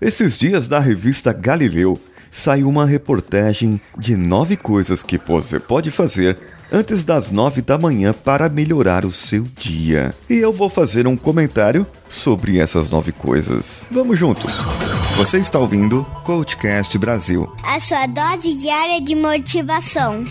Esses dias na revista Galileu saiu uma reportagem de nove coisas que você pode fazer antes das nove da manhã para melhorar o seu dia. E eu vou fazer um comentário sobre essas nove coisas. Vamos juntos! Você está ouvindo Coachcast Brasil a sua dose diária de motivação.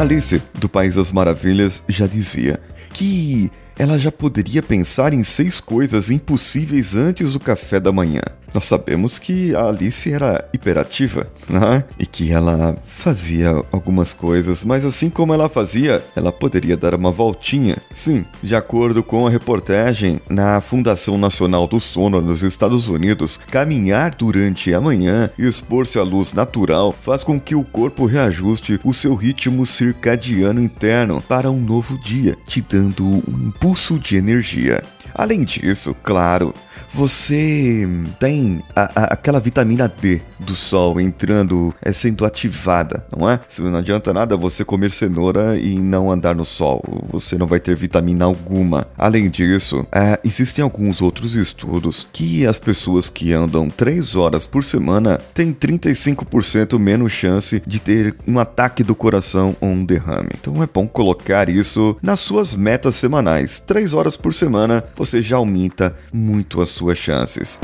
Alice, do País das Maravilhas, já dizia que ela já poderia pensar em seis coisas impossíveis antes do café da manhã. Nós sabemos que a Alice era hiperativa, né? E que ela fazia algumas coisas, mas assim como ela fazia, ela poderia dar uma voltinha. Sim, de acordo com a reportagem na Fundação Nacional do Sono nos Estados Unidos, caminhar durante a manhã e expor-se à luz natural faz com que o corpo reajuste o seu ritmo circadiano interno para um novo dia, te dando um impulso de energia. Além disso, claro, você tem a, a, aquela vitamina D do sol entrando, é, sendo ativada, não é? Não adianta nada você comer cenoura e não andar no sol, você não vai ter vitamina alguma. Além disso, é, existem alguns outros estudos que as pessoas que andam 3 horas por semana têm 35% menos chance de ter um ataque do coração ou um derrame. Então é bom colocar isso nas suas metas semanais. 3 horas por semana você já aumenta muito a sua suas chances.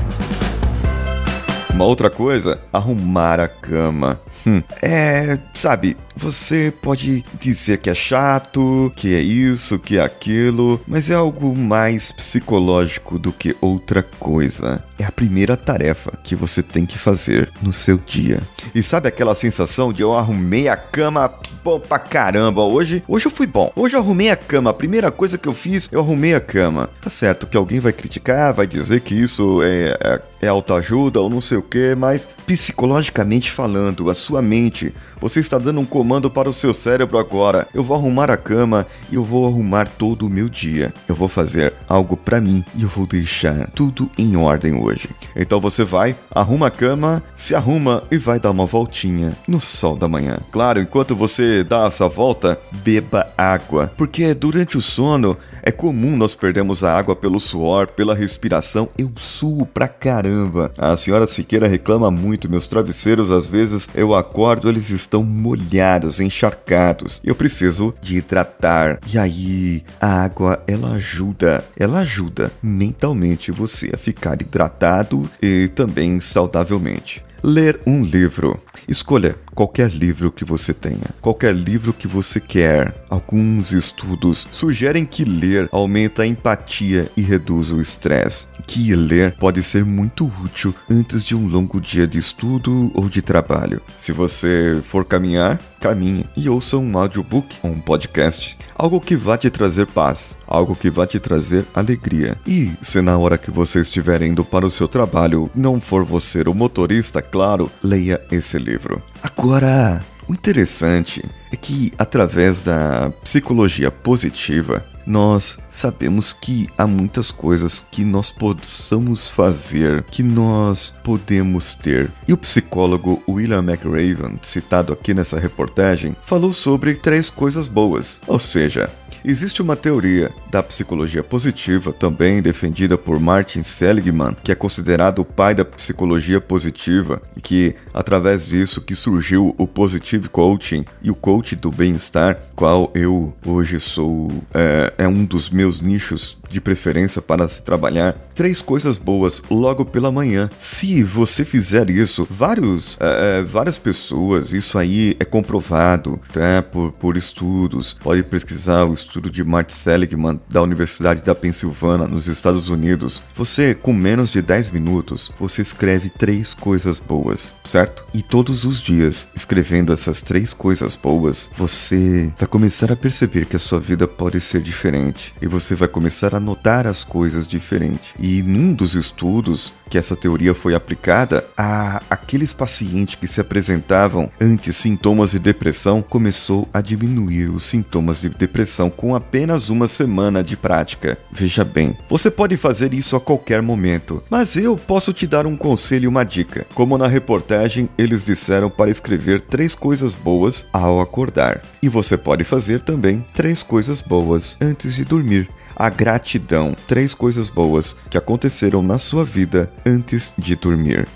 Uma outra coisa, arrumar a cama. Hum, é, sabe, você pode dizer que é chato, que é isso, que é aquilo, mas é algo mais psicológico do que outra coisa. É a primeira tarefa que você tem que fazer no seu dia. E sabe aquela sensação de eu arrumei a cama bom pra caramba. Hoje, hoje eu fui bom. Hoje eu arrumei a cama. A primeira coisa que eu fiz, eu arrumei a cama. Tá certo que alguém vai criticar, vai dizer que isso é, é, é autoajuda ou não sei o que, mas psicologicamente falando, a sua mente, você está dando um comando para o seu cérebro agora. Eu vou arrumar a cama e eu vou arrumar todo o meu dia. Eu vou fazer algo para mim e eu vou deixar tudo em ordem hoje. Então você vai, arruma a cama, se arruma e vai dar uma voltinha no sol da manhã. Claro, enquanto você dá essa volta, beba água, porque durante o sono é comum nós perdermos a água pelo suor, pela respiração. Eu suo pra caramba. A senhora Siqueira reclama muito. Meus travesseiros, às vezes, eu acordo, eles estão molhados, encharcados. Eu preciso de hidratar. E aí, a água, ela ajuda. Ela ajuda mentalmente você a ficar hidratado e também saudavelmente. Ler um livro. Escolha qualquer livro que você tenha, qualquer livro que você quer. Alguns estudos sugerem que ler aumenta a empatia e reduz o estresse, que ler pode ser muito útil antes de um longo dia de estudo ou de trabalho. Se você for caminhar, caminhe e ouça um audiobook ou um podcast. Algo que vá te trazer paz, algo que vá te trazer alegria. E se na hora que você estiver indo para o seu trabalho não for você o motorista, claro, leia esse livro. Agora, o interessante é que, através da psicologia positiva, nós sabemos que há muitas coisas que nós possamos fazer, que nós podemos ter. E o psicólogo William McRaven, citado aqui nessa reportagem, falou sobre três coisas boas, ou seja, Existe uma teoria da psicologia positiva, também defendida por Martin Seligman, que é considerado o pai da psicologia positiva, que através disso que surgiu o Positive Coaching e o Coach do Bem-Estar, qual eu hoje sou é, é um dos meus nichos de preferência para se trabalhar. Três coisas boas logo pela manhã. Se você fizer isso, vários, é, é, várias pessoas, isso aí é comprovado tá? por, por estudos. Pode pesquisar o estudo de Martin Seligman da Universidade da Pensilvânia, nos Estados Unidos. Você, com menos de 10 minutos, você escreve três coisas boas, certo? E todos os dias, escrevendo essas três coisas boas, você vai começar a perceber que a sua vida pode ser diferente. E você vai começar a notar as coisas diferente. E num dos estudos que essa teoria foi aplicada, a aqueles pacientes que se apresentavam antes sintomas de depressão começou a diminuir os sintomas de depressão com com apenas uma semana de prática. Veja bem, você pode fazer isso a qualquer momento, mas eu posso te dar um conselho e uma dica. Como na reportagem, eles disseram para escrever três coisas boas ao acordar. E você pode fazer também três coisas boas antes de dormir a gratidão. Três coisas boas que aconteceram na sua vida antes de dormir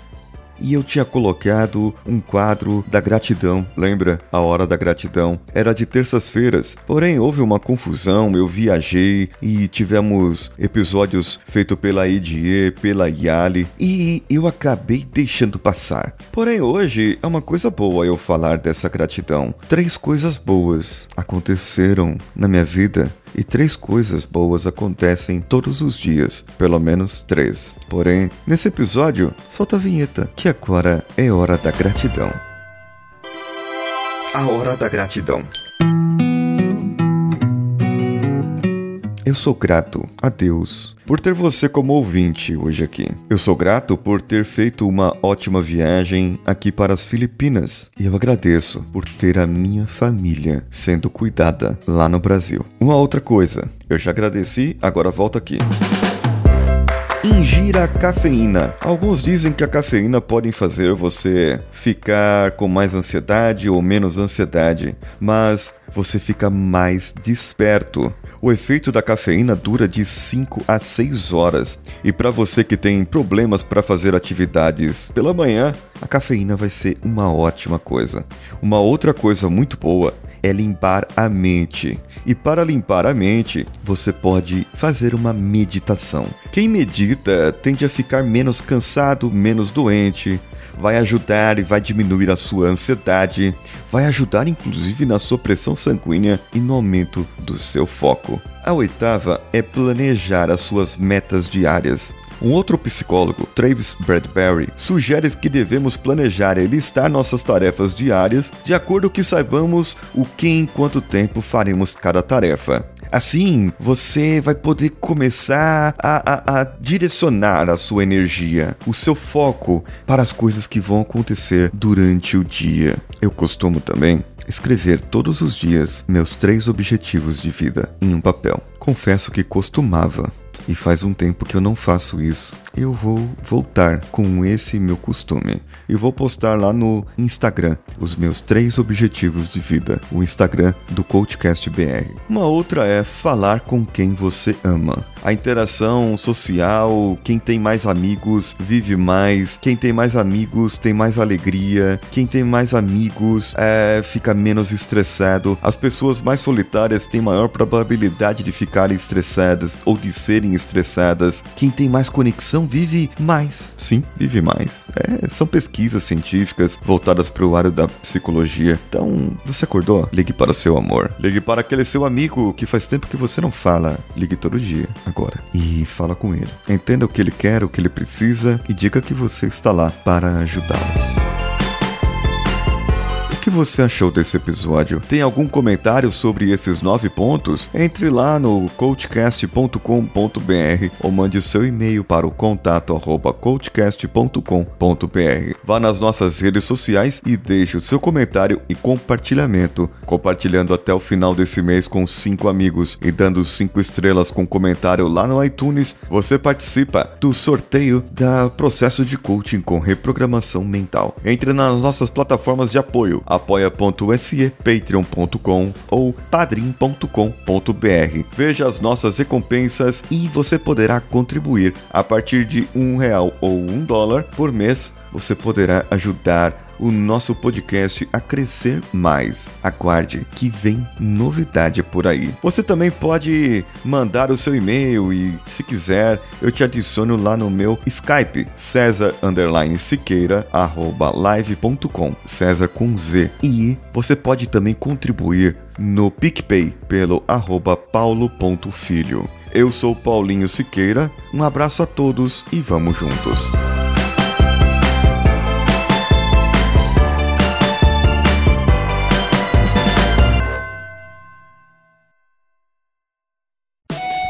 e eu tinha colocado um quadro da gratidão. Lembra? A hora da gratidão era de terças-feiras. Porém, houve uma confusão, eu viajei e tivemos episódios feitos pela IDE, pela Yali e eu acabei deixando passar. Porém, hoje é uma coisa boa eu falar dessa gratidão. Três coisas boas aconteceram na minha vida e três coisas boas acontecem todos os dias, pelo menos três. Porém, nesse episódio, solta a vinheta, que agora é hora da gratidão. A hora da gratidão. Eu sou grato a Deus por ter você como ouvinte hoje aqui. Eu sou grato por ter feito uma ótima viagem aqui para as Filipinas e eu agradeço por ter a minha família sendo cuidada lá no Brasil. Uma outra coisa, eu já agradeci, agora volto aqui. Ingira cafeína. Alguns dizem que a cafeína pode fazer você ficar com mais ansiedade ou menos ansiedade, mas você fica mais desperto. O efeito da cafeína dura de 5 a 6 horas. E para você que tem problemas para fazer atividades pela manhã, a cafeína vai ser uma ótima coisa. Uma outra coisa muito boa é limpar a mente. E para limpar a mente, você pode fazer uma meditação. Quem medita tende a ficar menos cansado, menos doente, vai ajudar e vai diminuir a sua ansiedade, vai ajudar inclusive na sua pressão sanguínea e no aumento do seu foco. A oitava é planejar as suas metas diárias. Um outro psicólogo, Travis Bradbury, sugere que devemos planejar e listar nossas tarefas diárias de acordo que saibamos o que em quanto tempo faremos cada tarefa. Assim, você vai poder começar a, a, a, direcionar a sua energia, o seu foco para as coisas que vão acontecer durante o dia. Eu costumo também escrever todos os dias meus três objetivos de vida em um papel. Confesso que costumava e faz um tempo que eu não faço isso. Eu vou voltar com esse meu costume e vou postar lá no Instagram os meus três objetivos de vida, o Instagram do Coachcast BR. Uma outra é falar com quem você ama. A interação social, quem tem mais amigos vive mais, quem tem mais amigos tem mais alegria, quem tem mais amigos é, fica menos estressado. As pessoas mais solitárias têm maior probabilidade de ficarem estressadas ou de serem estressadas. Quem tem mais conexão vive mais. Sim, vive mais. É, são pesquisas científicas voltadas para o área da psicologia. Então, você acordou? Ligue para o seu amor. Ligue para aquele seu amigo que faz tempo que você não fala. Ligue todo dia, agora. E fala com ele. Entenda o que ele quer, o que ele precisa e diga que você está lá para ajudá-lo que você achou desse episódio? Tem algum comentário sobre esses nove pontos? Entre lá no coachcast.com.br ou mande seu e-mail para o contato coachcast.com.br. Vá nas nossas redes sociais e deixe o seu comentário e compartilhamento, compartilhando até o final desse mês com cinco amigos e dando cinco estrelas com comentário lá no iTunes, você participa do sorteio da processo de coaching com reprogramação mental. Entre nas nossas plataformas de apoio apoia.se, patreon.com ou padrim.com.br. Veja as nossas recompensas e você poderá contribuir a partir de um real ou um dólar por mês. Você poderá ajudar o nosso podcast a crescer mais. Aguarde que vem novidade por aí. Você também pode mandar o seu e-mail e, se quiser, eu te adiciono lá no meu Skype, César Siqueira, arroba live.com, César com Z. E você pode também contribuir no PicPay pelo arroba paulo.filho. Eu sou Paulinho Siqueira, um abraço a todos e vamos juntos.